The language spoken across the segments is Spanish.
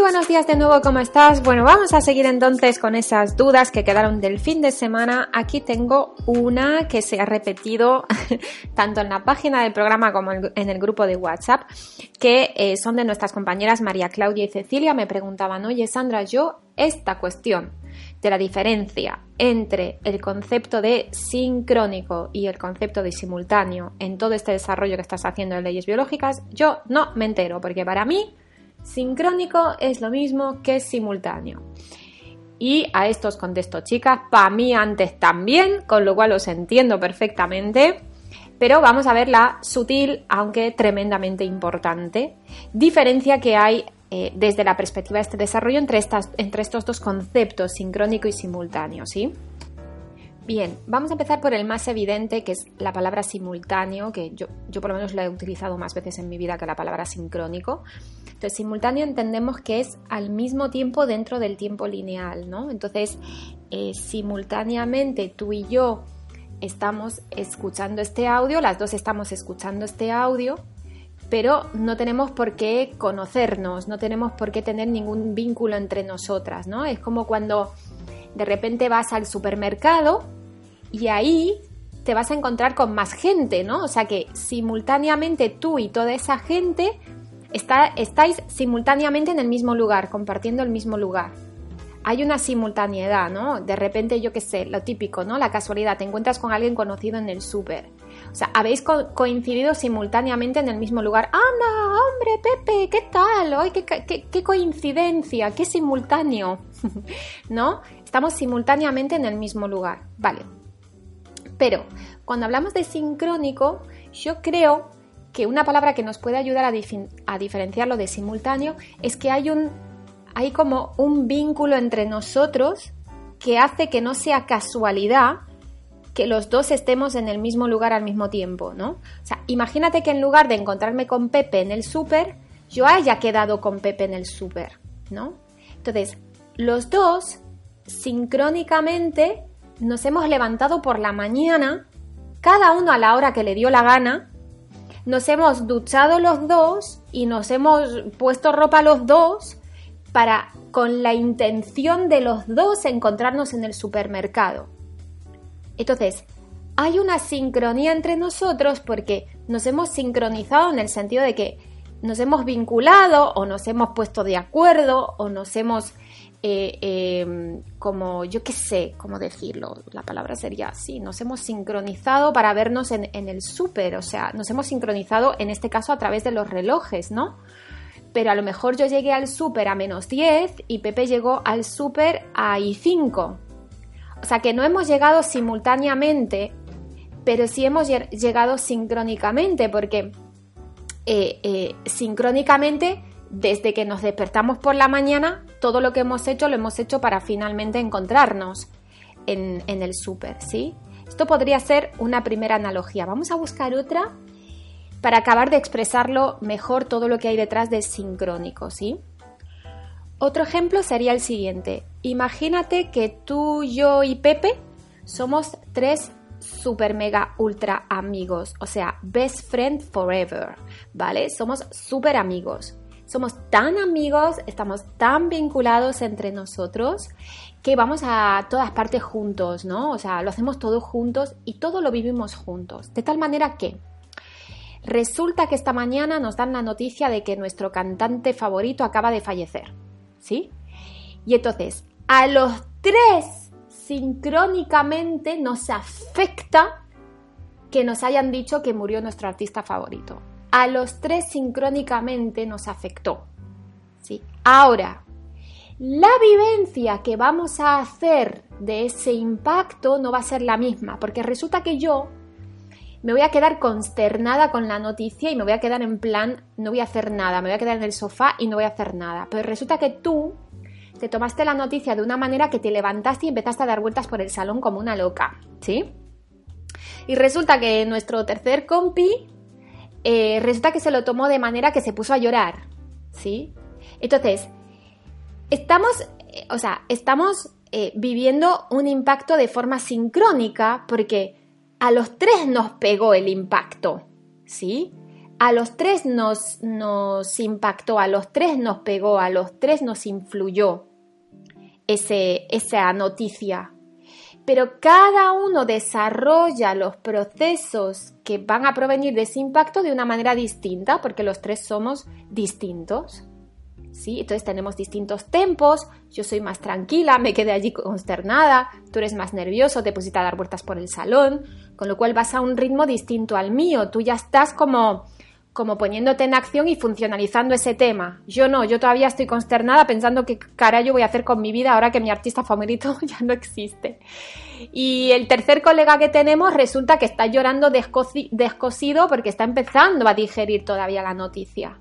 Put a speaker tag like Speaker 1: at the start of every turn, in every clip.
Speaker 1: Muy buenos días de nuevo, ¿cómo estás? Bueno, vamos a seguir entonces con esas dudas que quedaron del fin de semana. Aquí tengo una que se ha repetido tanto en la página del programa como en el grupo de WhatsApp, que eh, son de nuestras compañeras María Claudia y Cecilia. Me preguntaban, oye Sandra, yo esta cuestión de la diferencia entre el concepto de sincrónico y el concepto de simultáneo en todo este desarrollo que estás haciendo de leyes biológicas, yo no me entero, porque para mí Sincrónico es lo mismo que simultáneo. Y a estos contesto, chicas, para mí antes también, con lo cual os entiendo perfectamente. Pero vamos a ver la sutil, aunque tremendamente importante, diferencia que hay eh, desde la perspectiva de este desarrollo entre, estas, entre estos dos conceptos, sincrónico y simultáneo, ¿sí? Bien, vamos a empezar por el más evidente, que es la palabra simultáneo, que yo, por lo menos la he utilizado más veces en mi vida que la palabra sincrónico. Entonces, simultáneo entendemos que es al mismo tiempo dentro del tiempo lineal, ¿no? Entonces, eh, simultáneamente tú y yo estamos escuchando este audio, las dos estamos escuchando este audio, pero no tenemos por qué conocernos, no tenemos por qué tener ningún vínculo entre nosotras, ¿no? Es como cuando de repente vas al supermercado y ahí te vas a encontrar con más gente, ¿no? O sea que simultáneamente tú y toda esa gente estáis simultáneamente en el mismo lugar, compartiendo el mismo lugar. Hay una simultaneidad, ¿no? De repente, yo qué sé, lo típico, ¿no? La casualidad, te encuentras con alguien conocido en el súper. O sea, habéis coincidido simultáneamente en el mismo lugar. ¡Anda, hombre, Pepe! ¿Qué tal? ¡Ay, qué, qué coincidencia! ¡Qué simultáneo! ¿No? Estamos simultáneamente en el mismo lugar. Vale. Pero cuando hablamos de sincrónico, yo creo que una palabra que nos puede ayudar a, diferenciarlo de simultáneo es que hay un hay como un vínculo entre nosotros que hace que no sea casualidad que los dos estemos en el mismo lugar al mismo tiempo, ¿no? O sea, imagínate que en lugar de encontrarme con Pepe en el súper, yo haya quedado con Pepe en el súper, ¿no? Entonces, los dos sincrónicamente nos hemos levantado por la mañana, cada uno a la hora que le dio la gana, nos hemos duchado los dos y nos hemos puesto ropa los dos para con la intención de los dos encontrarnos en el supermercado. Entonces, hay una sincronía entre nosotros porque nos hemos sincronizado en el sentido de que nos hemos vinculado o nos hemos puesto de acuerdo o nos hemos eh, em, como, yo qué sé, cómo decirlo, la palabra sería así, nos hemos sincronizado para vernos en, el súper, o sea, nos hemos sincronizado en este caso a través de los relojes, ¿no? Pero a lo mejor yo llegué al súper a menos 10 y Pepe llegó al súper a I5. O sea que no hemos llegado simultáneamente, pero sí hemos llegado sincrónicamente, porque eh, eh, sincrónicamente desde que nos despertamos por la mañana, todo lo que hemos hecho lo hemos hecho para finalmente encontrarnos en, el súper, ¿sí? Esto podría ser una primera analogía. Vamos a buscar otra para acabar de expresarlo mejor todo lo que hay detrás de sincrónico, ¿sí? Otro ejemplo sería el siguiente. Imagínate que tú, yo y Pepe somos tres super mega ultra amigos, o sea, best friend forever, ¿vale? Somos super amigos somos tan amigos, estamos tan vinculados entre nosotros que vamos a todas partes juntos, ¿no? O sea, lo hacemos todo juntos y todo lo vivimos juntos. De tal manera que resulta que esta mañana nos dan la noticia de que nuestro cantante favorito acaba de fallecer, ¿sí? Y entonces, a los tres sincrónicamente nos afecta que nos hayan dicho que murió nuestro artista favorito a los tres sincrónicamente nos afectó. ¿sí? Ahora, la vivencia que vamos a hacer de ese impacto no va a ser la misma, porque resulta que yo me voy a quedar consternada con la noticia y me voy a quedar en plan, no voy a hacer nada, me voy a quedar en el sofá y no voy a hacer nada. Pero resulta que tú te tomaste la noticia de una manera que te levantaste y empezaste a dar vueltas por el salón como una loca, ¿sí? Y resulta que nuestro tercer compi, eh, resulta que se lo tomó de manera que se puso a llorar, ¿sí? Entonces, estamos, eh, o sea, estamos eh, viviendo un impacto de forma sincrónica porque a los tres nos pegó el impacto, ¿sí? A los tres nos, nos impactó, a los tres nos pegó, a los tres nos influyó ese, esa noticia. Pero cada uno desarrolla los procesos que van a provenir de ese impacto de una manera distinta, porque los tres somos distintos. ¿sí? Entonces tenemos distintos tempos, yo soy más tranquila, me quedé allí consternada, tú eres más nervioso, te pusiste a dar vueltas por el salón, con lo cual vas a un ritmo distinto al mío, tú ya estás como como poniéndote en acción y funcionalizando ese tema. Yo no, yo todavía estoy consternada pensando qué yo voy a hacer con mi vida ahora que mi artista favorito ya no existe. Y el tercer colega que tenemos resulta que está llorando descosido porque está empezando a digerir todavía la noticia.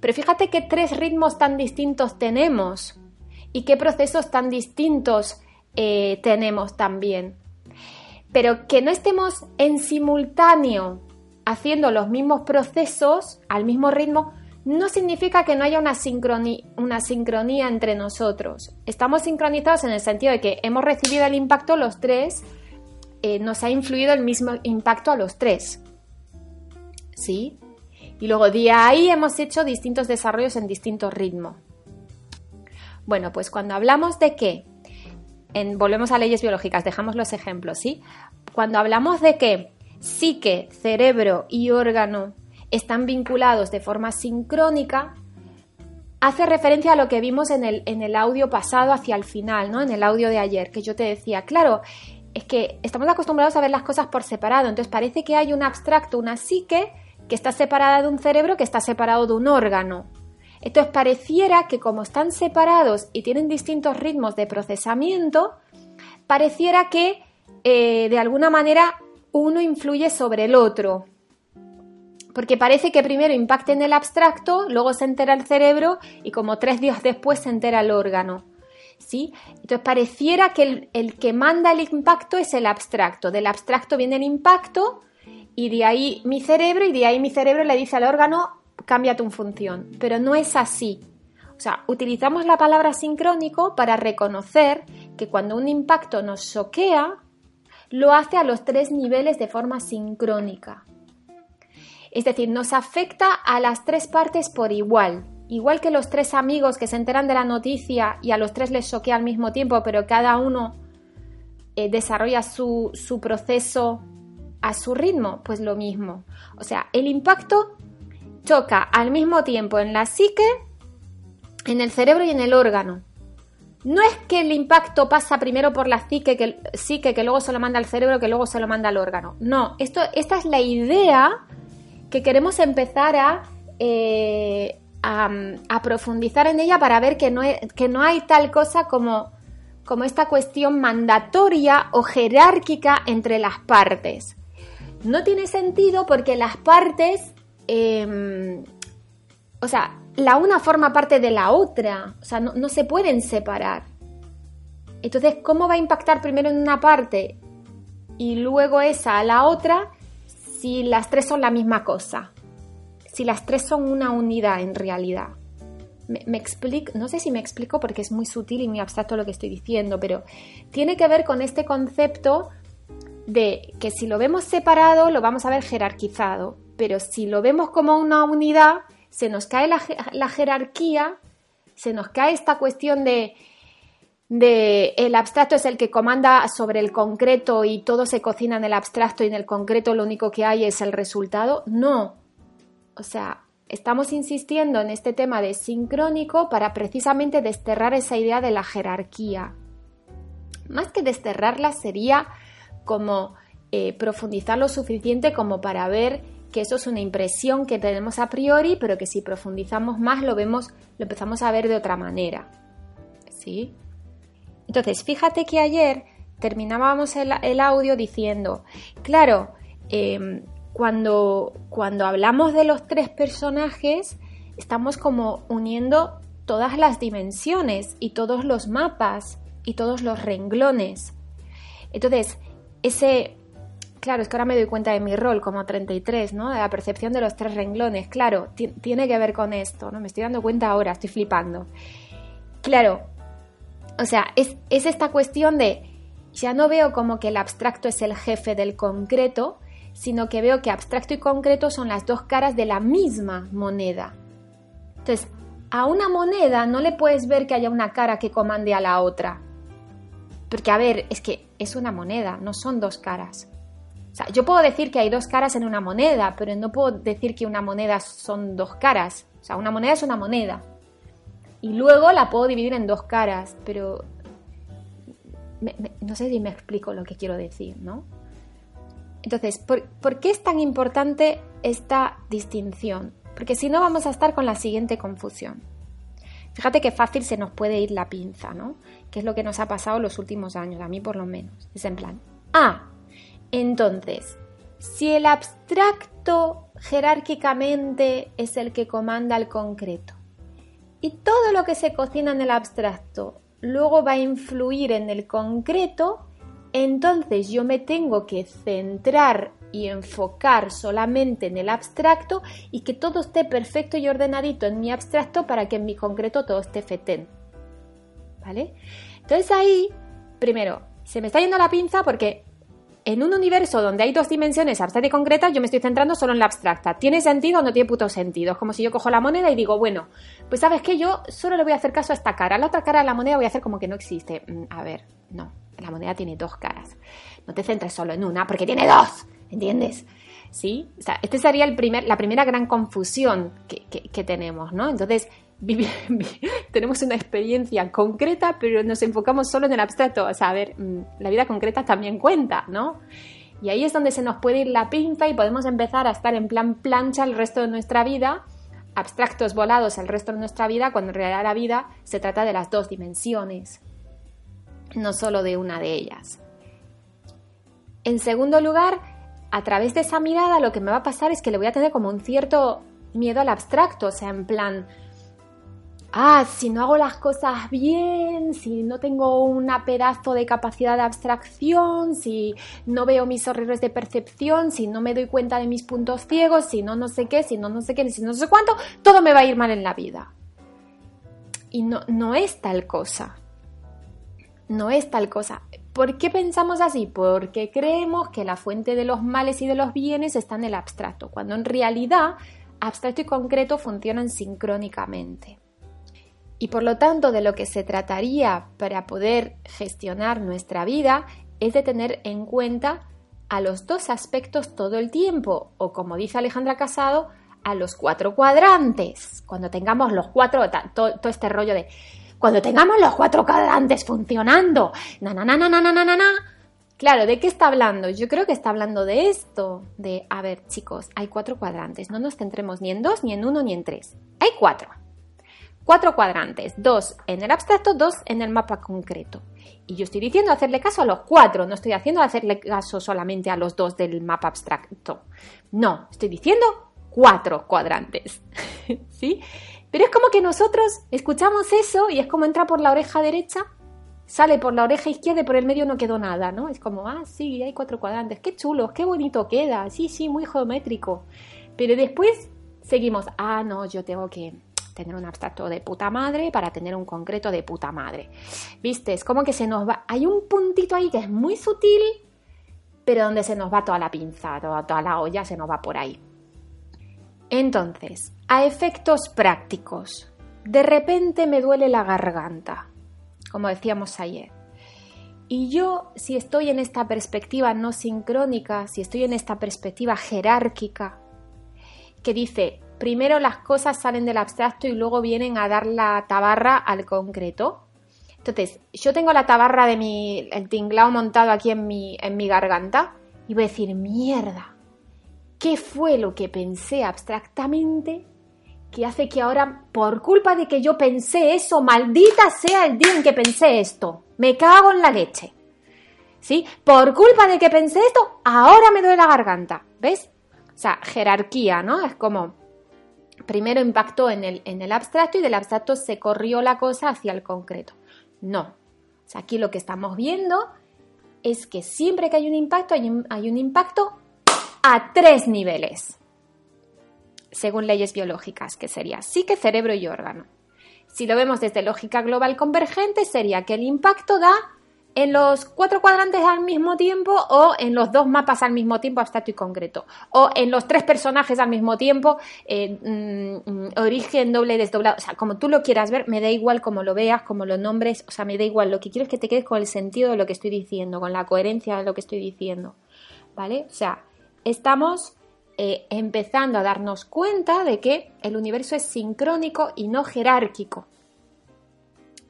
Speaker 1: Pero fíjate qué tres ritmos tan distintos tenemos y qué procesos tan distintos eh, tenemos también. Pero que no estemos en simultáneo haciendo los mismos procesos al mismo ritmo, no significa que no haya una, sincronía entre nosotros. Estamos sincronizados en el sentido de que hemos recibido el impacto los tres, eh, nos ha influido el mismo impacto a los tres. ¿Sí? Y luego de ahí hemos hecho distintos desarrollos en distintos ritmos. Bueno, pues cuando hablamos de que, volvemos a leyes biológicas, dejamos los ejemplos, ¿sí? Cuando hablamos de que psique, cerebro y órgano están vinculados de forma sincrónica, hace referencia a lo que vimos en el, en el audio pasado hacia el final, ¿no? En el audio de ayer, que yo te decía, claro, es que estamos acostumbrados a ver las cosas por separado, entonces parece que hay un abstracto, una psique, que está separada de un cerebro que está separado de un órgano. Entonces pareciera que como están separados y tienen distintos ritmos de procesamiento, pareciera que eh, de alguna manera uno influye sobre el otro. Porque parece que primero impacta en el abstracto, luego se entera el cerebro y como tres días después se entera el órgano. ¿Sí? Entonces pareciera que el, que manda el impacto es el abstracto. Del abstracto viene el impacto y de ahí mi cerebro y de ahí mi cerebro le dice al órgano cambia tu función, pero no es así. O sea, utilizamos la palabra sincrónico para reconocer que cuando un impacto nos choquea, lo hace a los tres niveles de forma sincrónica. Es decir, nos afecta a las tres partes por igual. Igual que los tres amigos que se enteran de la noticia y a los tres les choquea al mismo tiempo, pero cada uno eh, desarrolla su, su proceso a su ritmo, pues lo mismo. O sea, el impacto choca al mismo tiempo en la psique, en el cerebro y en el órgano. No es que el impacto pasa primero por la psique que, psique, que luego se lo manda al cerebro, que luego se lo manda al órgano. No, esto, esta es la idea que queremos empezar a, eh, a, profundizar en ella para ver que no, que no hay tal cosa como, como esta cuestión mandatoria o jerárquica entre las partes. No tiene sentido porque las partes, em, o sea, la una forma parte de la otra, o sea, no, se pueden separar. Entonces, ¿cómo va a impactar primero en una parte y luego esa a la otra si las tres son la misma cosa? Si las tres son una unidad en realidad. Me, explico, no sé si me explico porque es muy sutil y muy abstracto lo que estoy diciendo, pero tiene que ver con este concepto de que si lo vemos separado lo vamos a ver jerarquizado, pero si lo vemos como una unidad, se nos cae la, jerarquía, se nos cae esta cuestión de, de el abstracto es el que comanda sobre el concreto y todo se cocina en el abstracto y en el concreto lo único que hay es el resultado. No. O sea, estamos insistiendo en este tema de sincrónico para precisamente desterrar esa idea de la jerarquía. Más que desterrarla sería como eh, profundizar lo suficiente como para ver que eso es una impresión que tenemos a priori, pero que si profundizamos más lo vemos, lo empezamos a ver de otra manera. ¿Sí? Entonces, fíjate que ayer terminábamos el, audio diciendo, claro, em, cuando, cuando hablamos de los tres personajes, estamos como uniendo todas las dimensiones y todos los mapas y todos los renglones. Entonces, ese, claro, es que ahora me doy cuenta de mi rol como 33, ¿no? De la percepción de los tres renglones, claro, tiene que ver con esto, ¿no? Me estoy dando cuenta ahora, estoy flipando. Claro, o sea, es, es esta cuestión de, ya no veo como que el abstracto es el jefe del concreto, sino que veo que abstracto y concreto son las dos caras de la misma moneda. Entonces, a una moneda no le puedes ver que haya una cara que comande a la otra. Porque, a ver, es que es una moneda, no son dos caras. Yo puedo decir que hay dos caras en una moneda, pero no puedo decir que una moneda son dos caras. O sea, una moneda es una moneda. Y luego la puedo dividir en dos caras, pero no sé si me explico lo que quiero decir, ¿no? Entonces, ¿por, ¿por, qué es tan importante esta distinción? Porque si no vamos a estar con la siguiente confusión. Fíjate qué fácil se nos puede ir la pinza, ¿no? Que es lo que nos ha pasado los últimos años, a mí por lo menos. Es en plan, ah, entonces, si el abstracto jerárquicamente es el que comanda el concreto y todo lo que se cocina en el abstracto luego va a influir en el concreto, entonces yo me tengo que centrar y enfocar solamente en el abstracto y que todo esté perfecto y ordenadito en mi abstracto para que en mi concreto todo esté fetén. ¿Vale? Entonces ahí, primero, se me está yendo la pinza porque en un universo donde hay dos dimensiones abstracta y concreta, yo me estoy centrando solo en la abstracta. ¿Tiene sentido o no tiene puto sentido? Es como si yo cojo la moneda y digo, bueno, pues sabes que yo solo le voy a hacer caso a esta cara. La otra cara de la moneda voy a hacer como que no existe. Mm, a ver, no. La moneda tiene dos caras. No te centres solo en una porque tiene dos. ¿Entiendes? ¿Sí? O sea, esta sería el primer, la primera gran confusión que, que tenemos, ¿no? Entonces, tenemos una experiencia concreta, pero nos enfocamos solo en el abstracto. O sea, a ver, mm, la vida concreta también cuenta, ¿no? Y ahí es donde se nos puede ir la pinza y podemos empezar a estar en plan plancha el resto de nuestra vida, abstractos volados el resto de nuestra vida, cuando en realidad la vida se trata de las dos dimensiones, no solo de una de ellas. En segundo lugar, a través de esa mirada lo que me va a pasar es que le voy a tener como un cierto miedo al abstracto, o sea, en plan, ah, si no hago las cosas bien, si no tengo una pedazo de capacidad de abstracción, si no veo mis errores de percepción, si no me doy cuenta de mis puntos ciegos, si no no sé qué, si no no sé qué, si no sé cuánto, todo me va a ir mal en la vida. Y no, no es tal cosa. No es tal cosa. ¿Por qué pensamos así? Porque creemos que la fuente de los males y de los bienes está en el abstracto, cuando en realidad abstracto y concreto funcionan sincrónicamente. Y por lo tanto, de lo que se trataría para poder gestionar nuestra vida es de tener en cuenta a los dos aspectos todo el tiempo, o como dice Alejandra Casado, a los cuatro cuadrantes. Cuando tengamos los cuatro, todo, este rollo de cuando tengamos los cuatro cuadrantes funcionando, na na na na na na na na. Claro, ¿de qué está hablando? Yo creo que está hablando de esto, de, a ver, chicos, hay cuatro cuadrantes, no nos centremos ni en dos, ni en uno, ni en tres. Hay cuatro cuatro cuadrantes, dos en el abstracto, dos en el mapa concreto. Y yo estoy diciendo hacerle caso a los cuatro, no estoy haciendo hacerle caso solamente a los dos del mapa abstracto. No, estoy diciendo cuatro cuadrantes. ¿Sí? Pero es como que nosotros escuchamos eso y es como entra por la oreja derecha, sale por la oreja izquierda y por el medio no quedó nada, ¿no? Es como, ah, sí, hay cuatro cuadrantes, qué chulo, qué bonito queda, sí, sí, muy geométrico. Pero después seguimos, ah, no, yo tengo que tener un abstracto de puta madre para tener un concreto de puta madre. ¿Viste? Es como que se nos va. Hay un puntito ahí que es muy sutil, pero donde se nos va toda la pinza, toda, toda la olla se nos va por ahí. Entonces, a efectos prácticos, de repente me duele la garganta, como decíamos ayer. Y yo, si estoy en esta perspectiva no sincrónica, si estoy en esta perspectiva jerárquica, que dice, primero las cosas salen del abstracto y luego vienen a dar la tabarra al concreto. Entonces, yo tengo la tabarra de mi, el tinglao montado aquí en mi, en mi garganta y voy a decir, mierda, ¿qué fue lo que pensé abstractamente que hace que ahora, por culpa de que yo pensé eso, maldita sea el día en que pensé esto, me cago en la leche. ¿Sí? Por culpa de que pensé esto, ahora me duele la garganta. ¿Ves? O sea, jerarquía, ¿no? Es como, primero impactó en el, en el abstracto y del abstracto se corrió la cosa hacia el concreto. No. Aquí lo que estamos viendo es que siempre que hay un impacto, hay un, hay un impacto a tres niveles según leyes biológicas, que sería psique, cerebro y órgano. Si lo vemos desde lógica global convergente, sería que el impacto da en los cuatro cuadrantes al mismo tiempo o en los dos mapas al mismo tiempo, abstracto y concreto, o en los tres personajes al mismo tiempo, eh, mm, origen, doble, desdoblado, o sea, como tú lo quieras ver, me da igual cómo lo veas, cómo lo nombres, o sea, me da igual, lo que quiero es que te quedes con el sentido de lo que estoy diciendo, con la coherencia de lo que estoy diciendo, ¿vale? O sea, estamos eh, empezando a darnos cuenta de que el universo es sincrónico y no jerárquico.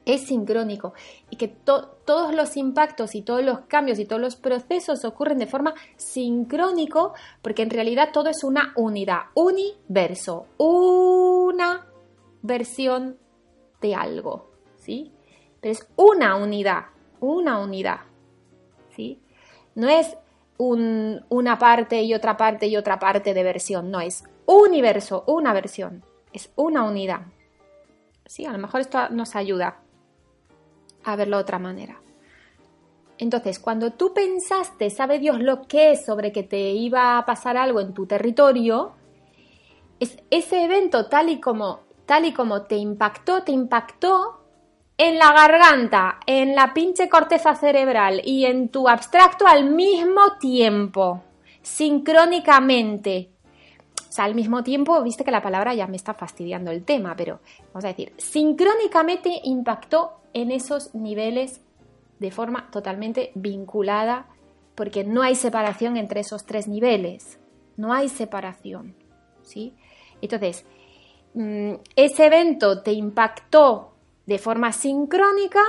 Speaker 1: Es sincrónico y que todos los impactos y todos los cambios y todos los procesos ocurren de forma sincrónico porque en realidad todo es una unidad, universo, una versión de algo, ¿sí? Pero es una unidad, una unidad, ¿sí? No es una parte y otra parte y otra parte de versión. No, es universo, una versión. Es una unidad. Sí, a lo mejor esto nos ayuda a verlo de otra manera. Entonces, cuando tú pensaste, sabe Dios lo que es sobre que te iba a pasar algo en tu territorio, es ese evento tal y como tal y como te impactó, te impactó en la garganta, en la pinche corteza cerebral y en tu abstracto al mismo tiempo, sincrónicamente. O sea, al mismo tiempo, viste que la palabra ya me está fastidiando el tema, pero vamos a decir, sincrónicamente impactó en esos niveles de forma totalmente vinculada, porque no hay separación entre esos tres niveles, no hay separación, ¿sí? Entonces, mm, ese evento te impactó de forma sincrónica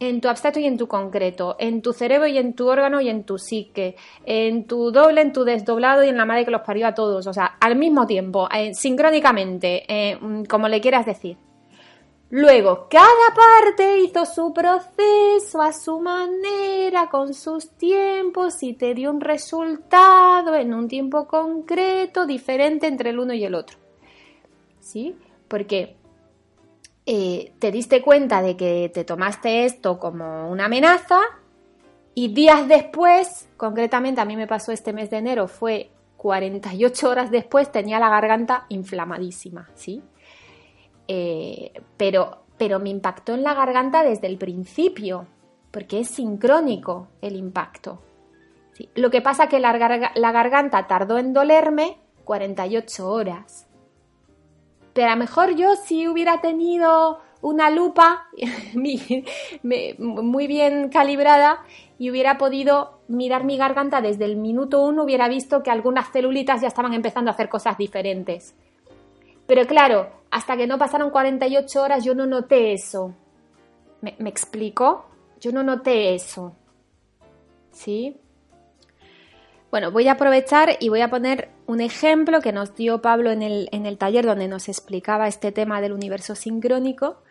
Speaker 1: en tu abstracto y en tu concreto, en tu cerebro y en tu órgano y en tu psique, en tu doble, en tu desdoblado y en la madre que los parió a todos, o sea, al mismo tiempo, eh, sincrónicamente, eh, mm, como le quieras decir. Luego, cada parte hizo su proceso a su manera, con sus tiempos y te dio un resultado en un tiempo concreto diferente entre el uno y el otro. ¿Sí? Porque eh, te diste cuenta de que te tomaste esto como una amenaza y días después, concretamente a mí me pasó este mes de enero, fue 48 horas después, tenía la garganta inflamadísima, ¿sí? Eh, pero, pero me impactó en la garganta desde el principio, porque es sincrónico el impacto. Lo que pasa que la, la garganta tardó en dolerme 48 horas. Pero a lo mejor yo si hubiera tenido una lupa muy bien calibrada y hubiera podido mirar mi garganta desde el minuto uno, hubiera visto que algunas celulitas ya estaban empezando a hacer cosas diferentes. Pero claro, hasta que no pasaron 48 horas yo no noté eso. ¿Me, me explico? Yo no noté eso. ¿Sí? Bueno, voy a aprovechar y voy a poner un ejemplo que nos dio Pablo en el, en el taller donde nos explicaba este tema del universo sincrónico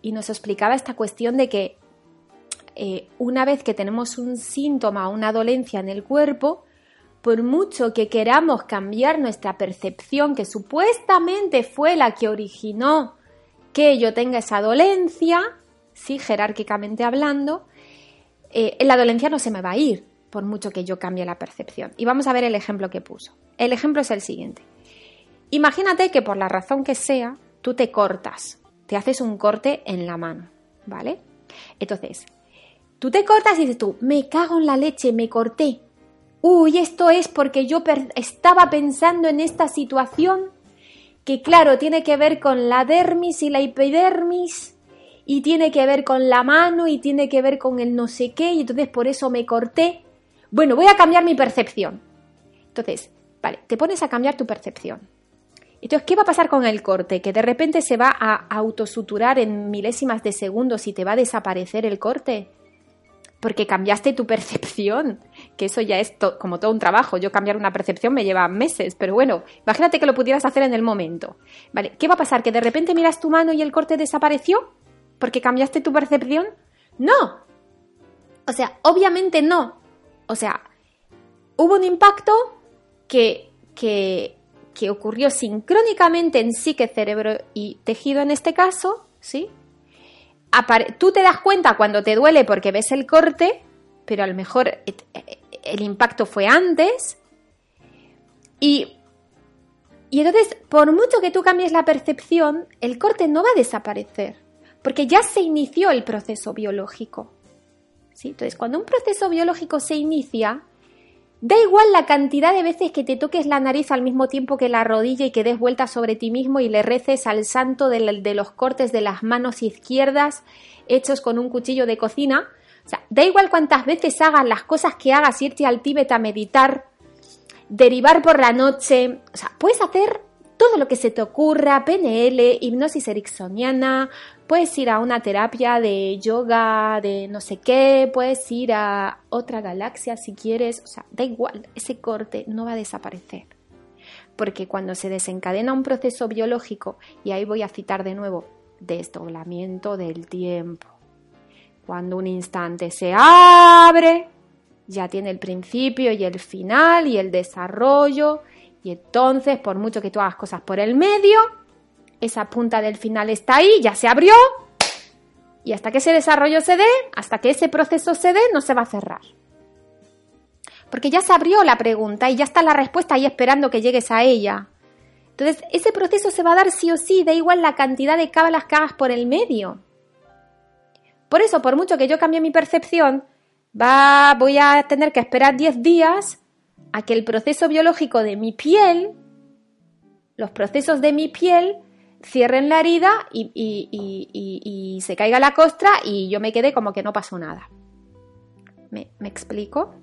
Speaker 1: y nos explicaba esta cuestión de que eh, una vez que tenemos un síntoma o una dolencia en el cuerpo, por mucho que queramos cambiar nuestra percepción, que supuestamente fue la que originó que yo tenga esa dolencia, sí, jerárquicamente hablando, eh, la dolencia no se me va a ir, por mucho que yo cambie la percepción. Y vamos a ver el ejemplo que puso. El ejemplo es el siguiente. Imagínate que por la razón que sea, tú te cortas, te haces un corte en la mano, ¿vale? Entonces, tú te cortas y dices tú, me cago en la leche, me corté. Uy, esto es porque yo estaba pensando en esta situación que claro, tiene que ver con la dermis y la epidermis y tiene que ver con la mano y tiene que ver con el no sé qué y entonces por eso me corté bueno, voy a cambiar mi percepción. Entonces, vale, te pones a cambiar tu percepción. Entonces, ¿qué va a pasar con el corte? Que de repente se va a autosuturar en milésimas de segundos y te va a desaparecer el corte. porque cambiaste tu percepción, que eso ya es como todo un trabajo. Yo cambiar una percepción me lleva meses, pero bueno, imagínate que lo pudieras hacer en el momento. ¿Vale? ¿Qué va a pasar? ¿Que de repente miras tu mano y el corte desapareció? ¿Porque cambiaste tu percepción? No. O sea, obviamente no. O sea, hubo un impacto que, que, que ocurrió sincrónicamente en psique, cerebro y tejido en este caso, ¿sí? tú te das cuenta cuando te duele porque ves el corte, pero a lo mejor el impacto fue antes. Y, y entonces, por mucho que tú cambies la percepción, el corte no va a desaparecer, porque ya se inició el proceso biológico. ¿Sí? Entonces, cuando un proceso biológico se inicia, Da igual la cantidad de veces que te toques la nariz al mismo tiempo que la rodilla y que des vueltas sobre ti mismo y le reces al santo de, los cortes de las manos izquierdas hechos con un cuchillo de cocina. O sea, da igual cuántas veces hagas las cosas que hagas, irte al Tíbet a meditar, derivar por la noche. O sea, puedes hacer todo lo que se te ocurra, PNL, hipnosis ericksoniana, puedes ir a una terapia de yoga, de no sé qué, puedes ir a otra galaxia si quieres, o sea, da igual, ese corte no va a desaparecer. Porque cuando se desencadena un proceso biológico, y ahí voy a citar de nuevo, desdoblamiento del tiempo. Cuando un instante se abre, ya tiene el principio y el final y el desarrollo y entonces, por mucho que tú hagas cosas por el medio, esa punta del final está ahí, ya se abrió, y hasta que ese desarrollo se dé, hasta que ese proceso se dé, no se va a cerrar. Porque ya se abrió la pregunta y ya está la respuesta ahí esperando que llegues a ella. Entonces, ese proceso se va a dar sí o sí, da igual la cantidad de cábalas que hagas por el medio. Por eso, por mucho que yo cambie mi percepción, va, voy a tener que esperar 10 días a que el proceso biológico de mi piel, los procesos de mi piel, cierren la herida y, se caiga la costra y yo me quede como que no pasó nada. ¿Me, ¿Me explico?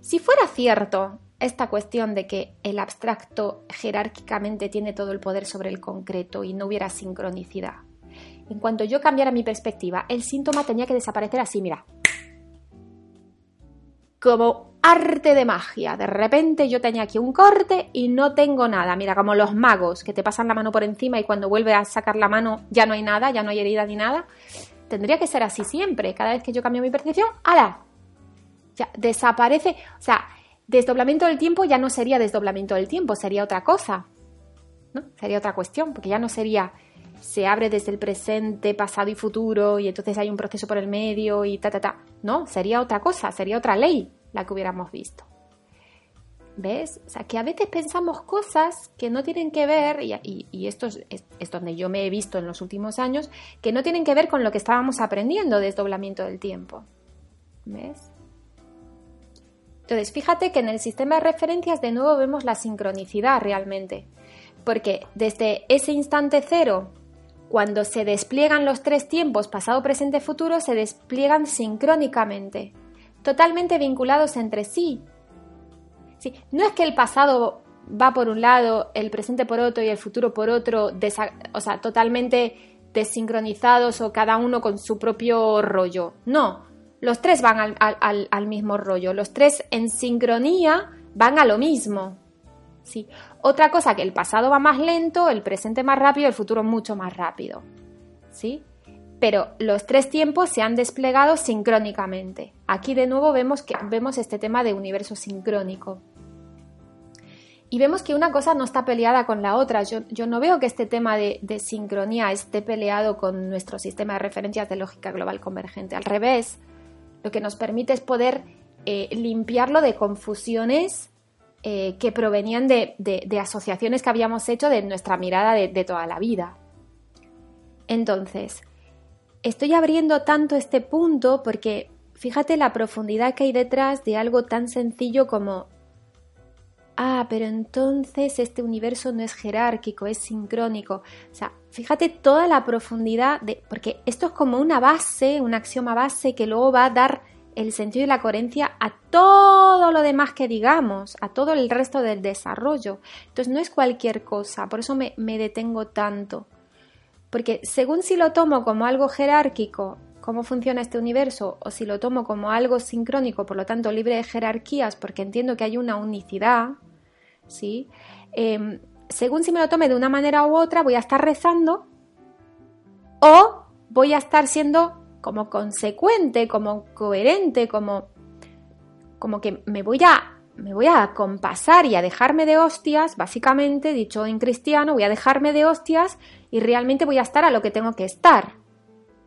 Speaker 1: Si fuera cierto esta cuestión de que el abstracto jerárquicamente tiene todo el poder sobre el concreto y no hubiera sincronicidad, en cuanto yo cambiara mi perspectiva, el síntoma tenía que desaparecer así, mira. Como arte de magia. De repente yo tenía aquí un corte y no tengo nada. Mira, como los magos que te pasan la mano por encima y cuando vuelves a sacar la mano ya no hay nada, ya no hay herida ni nada. Tendría que ser así siempre. Cada vez que yo cambio mi percepción, ¡ala! Ya desaparece. O sea, desdoblamiento del tiempo ya no sería desdoblamiento del tiempo, sería otra cosa. ¿No? Sería otra cuestión, porque ya no sería se abre desde el presente, pasado y futuro, y entonces hay un proceso por el medio y ta, ta, ta. No, sería otra cosa, sería otra ley la que hubiéramos visto. ¿Ves? O sea, que a veces pensamos cosas que no tienen que ver, y, esto es, donde yo me he visto en los últimos años, que no tienen que ver con lo que estábamos aprendiendo de desdoblamiento del tiempo. ¿Ves? Entonces, fíjate que en el sistema de referencias de nuevo vemos la sincronicidad realmente, porque desde ese instante cero, cuando se despliegan los tres tiempos, pasado, presente, futuro, se despliegan sincrónicamente totalmente vinculados entre sí. sí. No es que el pasado va por un lado, el presente por otro y el futuro por otro, o sea, totalmente desincronizados o cada uno con su propio rollo. No, los tres van al, al, mismo rollo, los tres en sincronía van a lo mismo. Sí. Otra cosa que el pasado va más lento, el presente más rápido, el futuro mucho más rápido. ¿Sí? pero los tres tiempos se han desplegado sincrónicamente. Aquí de nuevo vemos, que, vemos este tema de universo sincrónico. Y vemos que una cosa no está peleada con la otra. Yo, no veo que este tema de, sincronía esté peleado con nuestro sistema de referencias de lógica global convergente. Al revés, lo que nos permite es poder eh, limpiarlo de confusiones eh, que provenían de, asociaciones que habíamos hecho de nuestra mirada de toda la vida. Entonces, estoy abriendo tanto este punto porque fíjate la profundidad que hay detrás de algo tan sencillo como, ah, pero entonces este universo no es jerárquico, es sincrónico. O sea, fíjate toda la profundidad de, porque esto es como una base, un axioma base que luego va a dar el sentido y la coherencia a todo lo demás que digamos, a todo el resto del desarrollo. Entonces no es cualquier cosa, por eso me, me detengo tanto. Porque según si lo tomo como algo jerárquico cómo funciona este universo o si lo tomo como algo sincrónico, por lo tanto libre de jerarquías, porque entiendo que hay una unicidad, ¿sí? Em, según si me lo tome de una manera u otra, voy a estar rezando o voy a estar siendo como consecuente, como coherente, como, como que me voy a me voy a compasar y a dejarme de hostias, básicamente, dicho en cristiano, voy a dejarme de hostias y realmente voy a estar a lo que tengo que estar,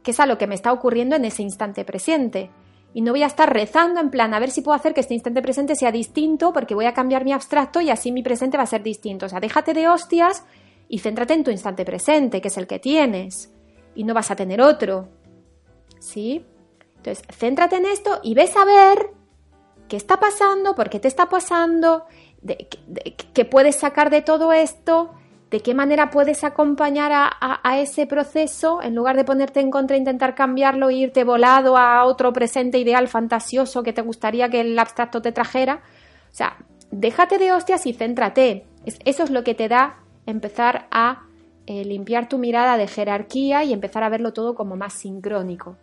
Speaker 1: que es a lo que me está ocurriendo en ese instante presente. Y no voy a estar rezando en plan a ver si puedo hacer que este instante presente sea distinto porque voy a cambiar mi abstracto y así mi presente va a ser distinto. O sea, déjate de hostias y céntrate en tu instante presente, que es el que tienes, y no vas a tener otro. ¿Sí? Entonces, céntrate en esto y ves a ver qué está pasando, por qué te está pasando, qué puedes sacar de todo esto de qué manera puedes acompañar a, ese proceso en lugar de ponerte en contra intentar cambiarlo e irte volado a otro presente ideal fantasioso que te gustaría que el abstracto te trajera. O sea, déjate de hostias y céntrate. eso es lo que te da empezar a eh, limpiar tu mirada de jerarquía y empezar a verlo todo como más sincrónico.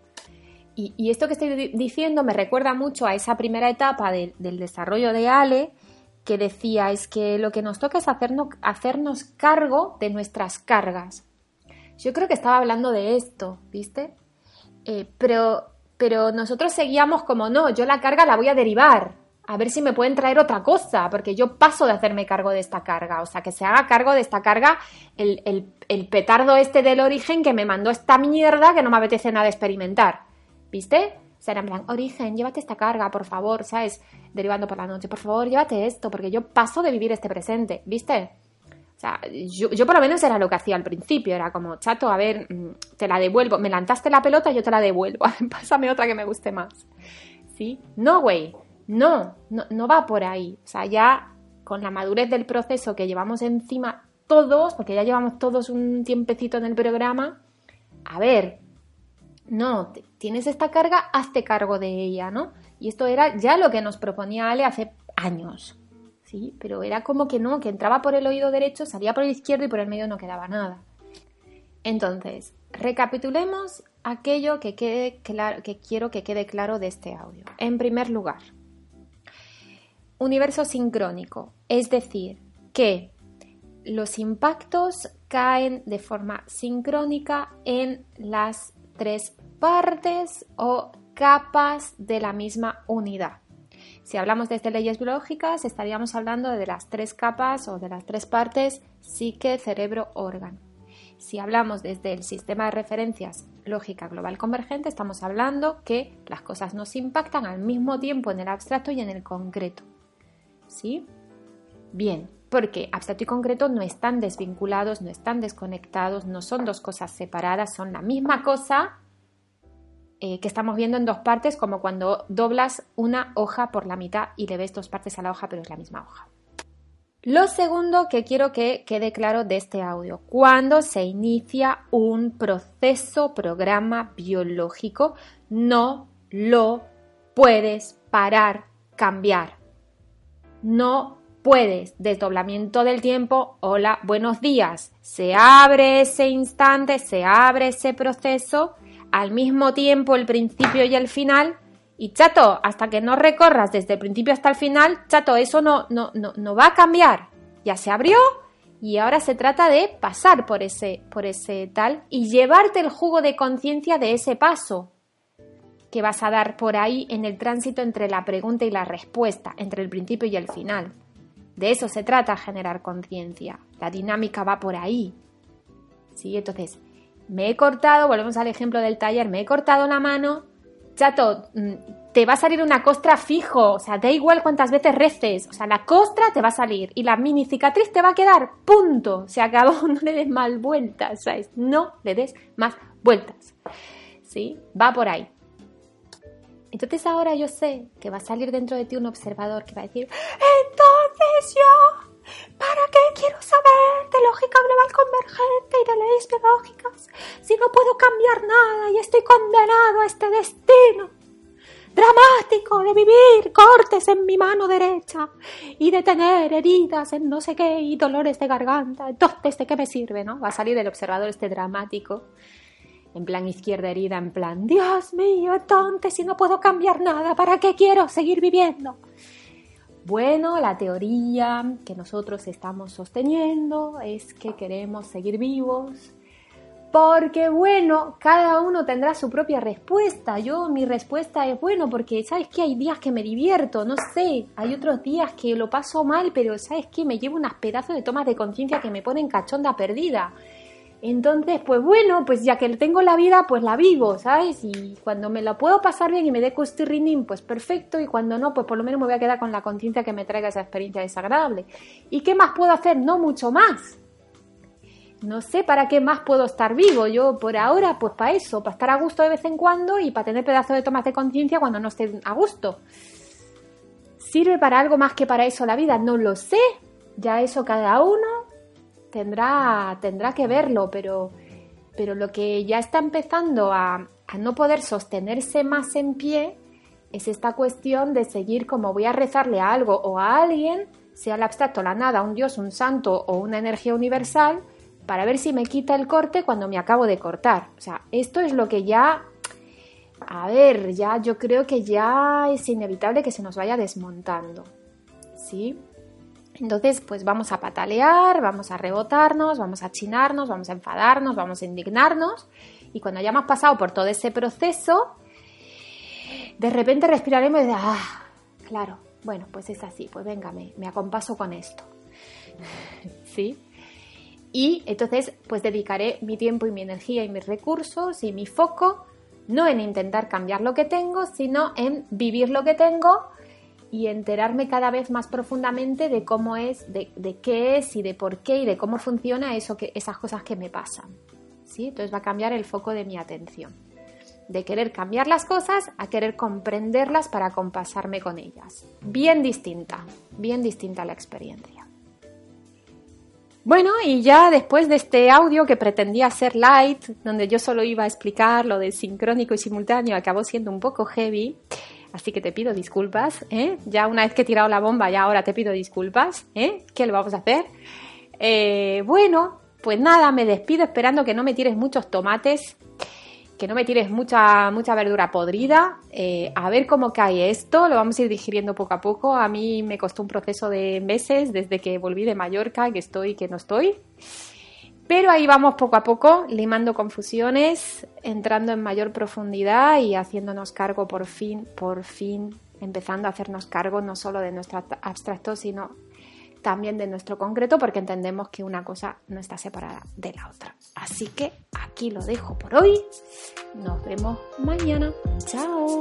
Speaker 1: Y, esto que estoy diciendo me recuerda mucho a esa primera etapa del desarrollo de Ale, que decía es que lo que nos toca es hacernos, hacernos cargo de nuestras cargas. Yo creo que estaba hablando de esto, ¿viste? Eh, pero, pero nosotros seguíamos como, no, yo la carga la voy a derivar, a ver si me pueden traer otra cosa, porque yo paso de hacerme cargo de esta carga, o sea, que se haga cargo de esta carga el, el, el petardo este del origen que me mandó esta mierda que no me apetece nada experimentar, ¿viste? O sea, en plan, origen, llévate esta carga, por favor, ¿sabes? Derivando por la noche, por favor, llévate esto, porque yo paso de vivir este presente, ¿viste? O sea, yo, yo, por lo menos era lo que hacía al principio, era como, chato, a ver, mm, te la devuelvo, me lanzaste la pelota, yo te la devuelvo, pásame otra que me guste más. ¿Sí? No, güey, no, no, no va por ahí. O sea, ya con la madurez del proceso que llevamos encima todos, porque ya llevamos todos un tiempecito en el programa, a ver, no, tienes esta carga, hazte cargo de ella, ¿no? Y esto era ya lo que nos proponía Ale hace años, ¿sí? Pero era como que no, que entraba por el oído derecho, salía por el izquierdo y por el medio no quedaba nada. Entonces, recapitulemos aquello que, quede claro, que quiero que quede claro de este audio. En primer lugar, universo sincrónico, es decir, que los impactos caen de forma sincrónica en las tres partes o capas de la misma unidad. Si hablamos desde leyes biológicas, estaríamos hablando de las tres capas o de las tres partes psique, cerebro, órgano. Si hablamos desde el sistema de referencias lógica global convergente, estamos hablando que las cosas nos impactan al mismo tiempo en el abstracto y en el concreto. ¿Sí? Bien, porque abstracto y concreto no están desvinculados, no están desconectados, no son dos cosas separadas, son la misma cosa eh, que estamos viendo en dos partes, como cuando doblas una hoja por la mitad y le ves dos partes a la hoja, pero es la misma hoja. Lo segundo que quiero que quede claro de este audio, cuando se inicia un proceso, programa biológico, no lo puedes parar, cambiar. No puedes. Desdoblamiento del tiempo, hola, buenos días. Se abre ese instante, se abre ese proceso al mismo tiempo el principio y el final. Y chato, hasta que no recorras desde el principio hasta el final, chato, eso no, no, no, no va a cambiar. Ya se abrió y ahora se trata de pasar por ese, por ese tal y llevarte el jugo de conciencia de ese paso que vas a dar por ahí en el tránsito entre la pregunta y la respuesta, entre el principio y el final. De eso se trata generar conciencia. La dinámica va por ahí. ¿Sí? Entonces, me he cortado, volvemos al ejemplo del taller, me he cortado la mano, chato, mm, te va a salir una costra fijo, o sea, da igual cuántas veces reces, o sea, la costra te va a salir y la mini cicatriz te va a quedar, punto, se acabó, no le des más vueltas, ¿sabes? No le des más vueltas, ¿sí? Va por ahí. Entonces ahora yo sé que va a salir dentro de ti un observador que va a decir, entonces yo ¿Para qué quiero saber de lógica global convergente y de leyes biológicas si no puedo cambiar nada y estoy condenado a este destino dramático de vivir cortes en mi mano derecha y de tener heridas en no sé qué y dolores de garganta? Entonces, ¿de qué me sirve, no? Va a salir el observador este dramático en plan izquierda herida, en plan, Dios mío, entonces si no puedo cambiar nada, ¿para qué quiero seguir viviendo? Bueno, la teoría que nosotros estamos sosteniendo es que queremos seguir vivos, porque bueno, cada uno tendrá su propia respuesta. Yo mi respuesta es bueno, porque sabes que hay días que me divierto, no sé, hay otros días que lo paso mal, pero sabes que me llevo unas pedazos de tomas de conciencia que me ponen cachonda perdida. Entonces, pues bueno, pues ya que tengo la vida, pues la vivo, ¿sabes? Y cuando me la puedo pasar bien y me dé costirrinín, pues perfecto. Y cuando no, pues por lo menos me voy a quedar con la conciencia que me traiga esa experiencia desagradable. ¿Y qué más puedo hacer? No mucho más. No sé para qué más puedo estar vivo. Yo por ahora, pues para eso, para estar a gusto de vez en cuando y para tener pedazos de tomas de conciencia cuando no esté a gusto. ¿Sirve para algo más que para eso la vida? No lo sé. Ya eso cada uno tendrá, tendrá que verlo, pero, pero lo que ya está empezando a, a no poder sostenerse más en pie es esta cuestión de seguir como voy a rezarle a algo o a alguien, sea el abstracto, la nada, un dios, un santo o una energía universal, para ver si me quita el corte cuando me acabo de cortar. O sea, esto es lo que ya, a ver, ya yo creo que ya es inevitable que se nos vaya desmontando. ¿Sí? Entonces, pues vamos a patalear, vamos a rebotarnos, vamos a chinarnos, vamos a enfadarnos, vamos a indignarnos. Y cuando hayamos pasado por todo ese proceso, de repente respiraremos y de, ah, claro, bueno, pues es así, pues venga, me, me acompaso con esto. ¿Sí? Y entonces, pues dedicaré mi tiempo y mi energía y mis recursos y mi foco, no en intentar cambiar lo que tengo, sino en vivir lo que tengo y enterarme cada vez más profundamente de cómo es, de, qué es y de por qué y de cómo funciona eso que, esas cosas que me pasan. ¿sí? Entonces va a cambiar el foco de mi atención. De querer cambiar las cosas a querer comprenderlas para compasarme con ellas. Bien distinta, bien distinta la experiencia. Bueno, y ya después de este audio que pretendía ser light, donde yo solo iba a explicar lo de sincrónico y simultáneo, acabó siendo un poco heavy. Así que te pido disculpas, ¿eh? Ya una vez que he tirado la bomba, ya ahora te pido disculpas, ¿eh? ¿Qué le vamos a hacer? Eh, bueno, pues nada, me despido esperando que no me tires muchos tomates, que no me tires mucha, mucha verdura podrida. Eh, a ver cómo cae esto, lo vamos a ir digiriendo poco a poco. A mí me costó un proceso de meses desde que volví de Mallorca, que estoy, que no estoy. Pero ahí vamos poco a poco, limando confusiones, entrando en mayor profundidad y haciéndonos cargo por fin, por fin, empezando a hacernos cargo no solo de nuestro abstracto, sino también de nuestro concreto, porque entendemos que una cosa no está separada de la otra. Así que aquí lo dejo por hoy. Nos vemos mañana. Chao.